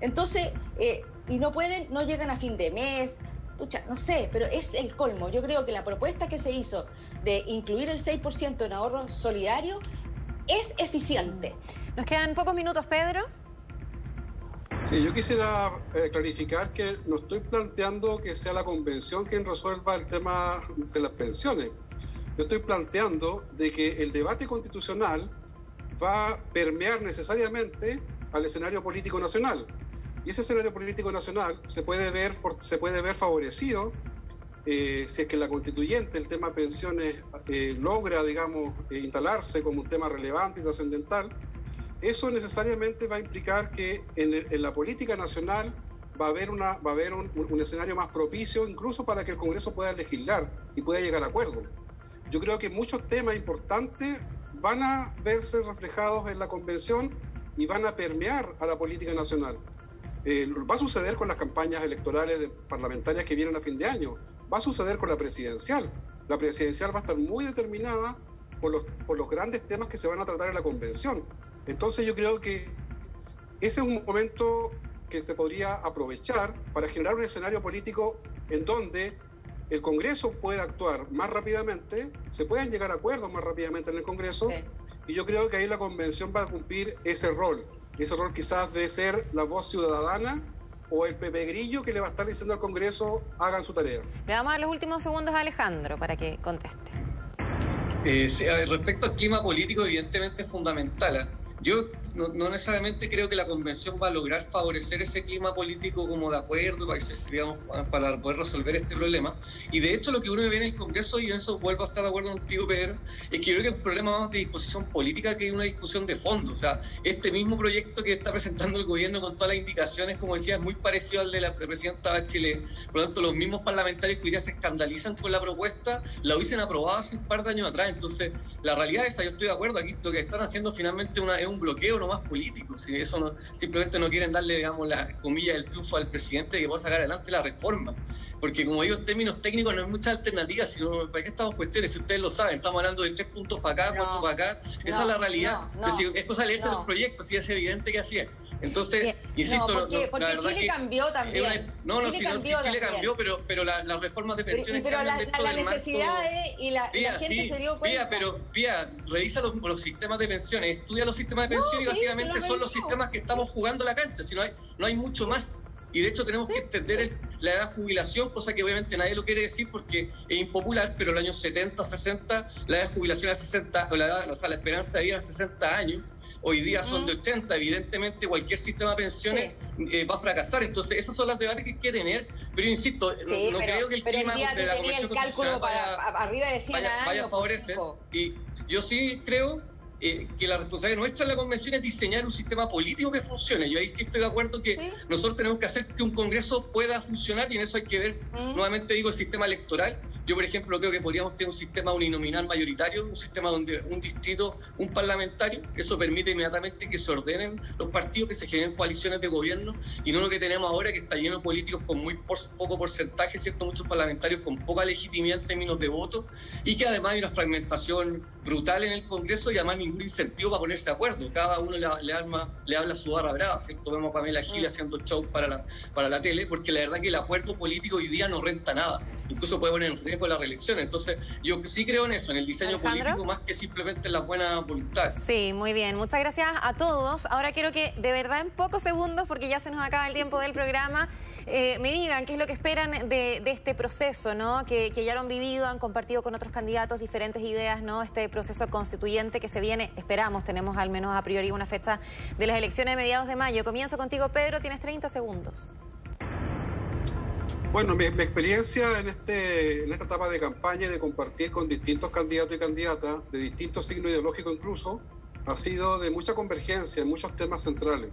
C: Entonces, eh, y no pueden, no llegan a fin de mes, Pucha, no sé, pero es el colmo. Yo creo que la propuesta que se hizo de incluir el 6% en ahorro solidario es eficiente.
A: Nos quedan pocos minutos, Pedro.
B: Sí, yo quisiera eh, clarificar que no estoy planteando que sea la convención quien resuelva el tema de las pensiones. Yo estoy planteando de que el debate constitucional va a permear necesariamente al escenario político nacional. Y ese escenario político nacional se puede ver, se puede ver favorecido eh, si es que la constituyente, el tema pensiones, eh, logra, digamos, instalarse como un tema relevante y trascendental eso necesariamente va a implicar que en, la política nacional va a haber, una, va a haber un, un escenario más propicio incluso para que el Congreso pueda legislar y pueda llegar a acuerdo. Yo creo que muchos temas importantes van a verse reflejados en la convención y van a permear a la política nacional. Eh, va a suceder con las campañas electorales de parlamentarias que vienen a fin de año, va a suceder con la presidencial. La presidencial va a estar muy determinada por los, por los grandes temas que se van a tratar en la convención. Entonces yo creo que ese es un momento que se podría aprovechar para generar un escenario político en donde el Congreso pueda actuar más rápidamente, se puedan llegar a acuerdos más rápidamente en el Congreso, y yo creo que ahí la convención va a cumplir ese rol. Ese rol quizás de ser la voz ciudadana o el Pepe Grillo que le va a estar diciendo al Congreso hagan su tarea.
A: Le vamos a dar los últimos segundos a Alejandro para que conteste.
D: Eh, respecto al clima político, evidentemente es fundamental. ¿eh? Yo no, necesariamente creo que la convención va a lograr favorecer ese clima político como de acuerdo para, digamos, para poder resolver este problema. Y de hecho lo que uno ve en el Congreso, y en eso vuelvo a estar de acuerdo contigo, Pedro, es que yo creo que un problema más de disposición política que una discusión de fondo. O sea, este mismo proyecto que está presentando el gobierno con todas las indicaciones, como decía, es muy parecido al de la presidenta Bachelet. Por lo tanto, los mismos parlamentarios que hoy día se escandalizan con la propuesta, la hubiesen aprobado hace un par de años atrás. Entonces, la realidad es esa, yo estoy de acuerdo, aquí lo que están haciendo finalmente es un bloqueo, ¿no? más políticos, si eso no, simplemente no quieren darle, digamos, la comilla del triunfo al presidente que pueda sacar adelante la reforma. Porque como digo, en términos técnicos no hay mucha alternativa, sino ¿para qué estamos cuestiones? Si ustedes lo saben, estamos hablando de tres puntos para acá, cuatro para acá, esa es la realidad. es cosa de leerse los proyectos, si es evidente que así es. Entonces, insisto,
C: no, porque, porque Chile cambió también.
D: no, no, Chile si, Chile cambió, pero, pero las reformas de pensiones
C: pero, pero la, la, necesidad y la, gente se dio cuenta.
D: Pía, pero Pía, revisa los, los, sistemas de pensiones, estudia los sistemas de pensiones y básicamente son los sistemas que estamos jugando la cancha, si no hay, no hay mucho más. Y de hecho tenemos que extender la edad de jubilación, cosa que obviamente nadie lo quiere decir porque es impopular, pero en los años 70, 60, la edad de jubilación es 60, o la, edad, o sea, la esperanza de vida es 60 años hoy día son de 80, evidentemente cualquier sistema de pensiones eh, va a fracasar. Entonces, esas son las debates que hay que tener. Pero insisto, no, creo que el clima
C: de la Convención Constitucional vaya, arriba de
D: vaya, vaya a favorecer. Y yo sí creo eh, que la responsabilidad nuestra en la convención es diseñar un sistema político que funcione. Yo ahí sí estoy de acuerdo que nosotros tenemos que hacer que un Congreso pueda funcionar y en eso hay que ver, nuevamente digo, el sistema electoral yo, por ejemplo, creo que podríamos tener un sistema uninominal mayoritario, un sistema donde un distrito, un parlamentario, eso permite inmediatamente que se ordenen los partidos, que se generen coaliciones de gobierno, y no lo que tenemos ahora, que está lleno de políticos con muy poco porcentaje, ¿cierto? Muchos parlamentarios con poca legitimidad en términos de voto, y que además hay una fragmentación brutal en el Congreso y además ningún incentivo para ponerse de acuerdo. Cada uno le, le, arma, le habla su barra brava, ¿cierto? Vemos a Pamela Gil mm. haciendo show para la, para la tele, porque la verdad que el acuerdo político hoy día no renta nada. Incluso puede poner en riesgo la reelección. Entonces, yo sí creo en eso, en el diseño político, más que simplemente en la buena voluntad.
A: Sí, muy bien. Muchas gracias a todos. Ahora quiero que, de verdad, en pocos segundos, porque ya se nos acaba el tiempo del programa, eh, me digan qué es lo que esperan de, este proceso, ¿no? Que, ya lo han vivido, han compartido con otros candidatos diferentes ideas, ¿no? Este proceso constituyente que se viene, esperamos, tenemos al menos a priori una fecha de las elecciones de mediados de mayo. Comienzo contigo, Pedro, tienes 30 segundos.
B: Bueno, mi, experiencia en, este, en esta etapa de campaña y de compartir con distintos candidatos y candidatas, de distintos signos ideológicos incluso, ha sido de mucha convergencia en muchos temas centrales.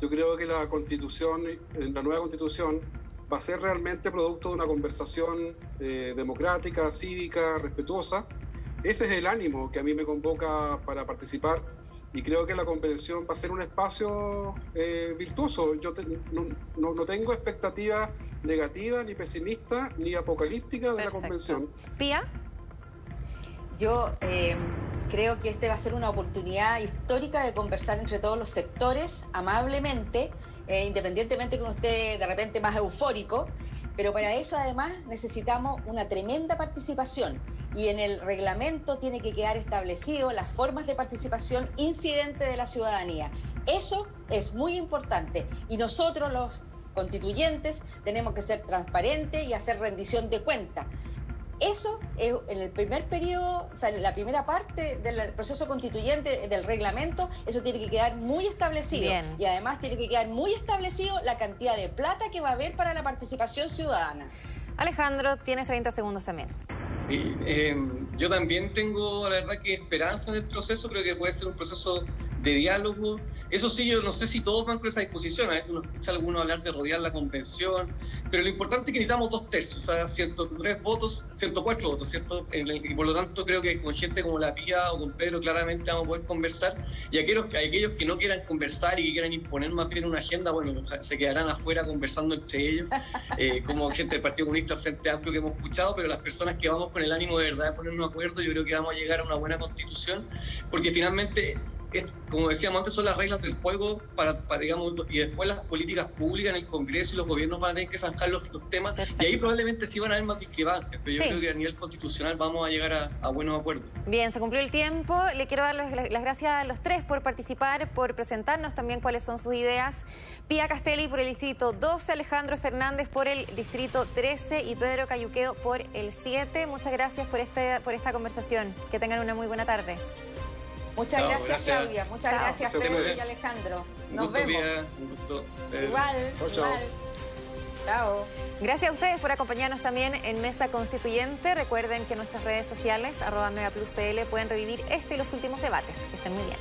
B: Yo creo que la constitución, la nueva constitución, va a ser realmente producto de una conversación eh, democrática, cívica, respetuosa. Ese es el ánimo que a mí me convoca para participar y creo que la convención va a ser un espacio eh, virtuoso. Yo no, no, tengo expectativas negativas, ni pesimistas, ni apocalípticas de la convención.
A: ¿Pía?
C: Yo eh, creo que este va a ser una oportunidad histórica de conversar entre todos los sectores amablemente, eh, independientemente que uno esté de repente más eufórico, pero para eso además necesitamos una tremenda participación y en el reglamento tiene que quedar establecido las formas de participación incidente de la ciudadanía. Eso es muy importante y nosotros los constituyentes tenemos que ser transparentes y hacer rendición de cuentas. Eso en el primer periodo, o sea, en la primera parte del proceso constituyente del reglamento, eso tiene que quedar muy establecido. Y además tiene que quedar muy establecido la cantidad de plata que va a haber para la participación ciudadana.
A: Alejandro, tienes 30 segundos también.
D: Eh, yo también tengo, la verdad, que esperanza en el proceso. Creo que puede ser un proceso de diálogo. Eso sí, yo no sé si todos van con esa disposición. A veces uno escucha a algunos hablar de rodear la convención, pero lo importante es que necesitamos dos tercios, o sea, 103 votos, 104 votos, ¿cierto? Y por lo tanto creo que con gente como la Pía o con Pedro claramente vamos a poder conversar. Y aquellos, aquellos que no quieran conversar y que quieran imponer más bien una agenda, bueno, se quedarán afuera conversando entre ellos, eh, como gente del Partido Comunista Frente Amplio que hemos escuchado, pero las personas que vamos con el ánimo de verdad de ponernos de acuerdo, yo creo que vamos a llegar a una buena constitución, porque finalmente como decíamos antes, son las reglas del juego para, digamos, y después las políticas públicas en el Congreso y los gobiernos van a tener que zanjar los, temas, y ahí probablemente sí van a haber más discrepancias, pero yo creo que a nivel constitucional vamos a llegar a, buenos acuerdos.
A: Bien, se cumplió el tiempo, le quiero dar las gracias a los tres por participar, por presentarnos también cuáles son sus ideas. Pía Castelli por el distrito 12, Alejandro Fernández por el distrito 13 y Pedro Cayuqueo por el 7. Muchas gracias por, este, por esta conversación. Que tengan una muy buena tarde.
C: Muchas gracias, Claudia. Muchas gracias, Pedro y Alejandro. Nos vemos. Igual, igual. Chao.
A: Gracias a ustedes por acompañarnos también en Mesa Constituyente. Recuerden que nuestras redes sociales, arroba MegaPlusCL, pueden revivir este y los últimos debates. Que estén muy bien.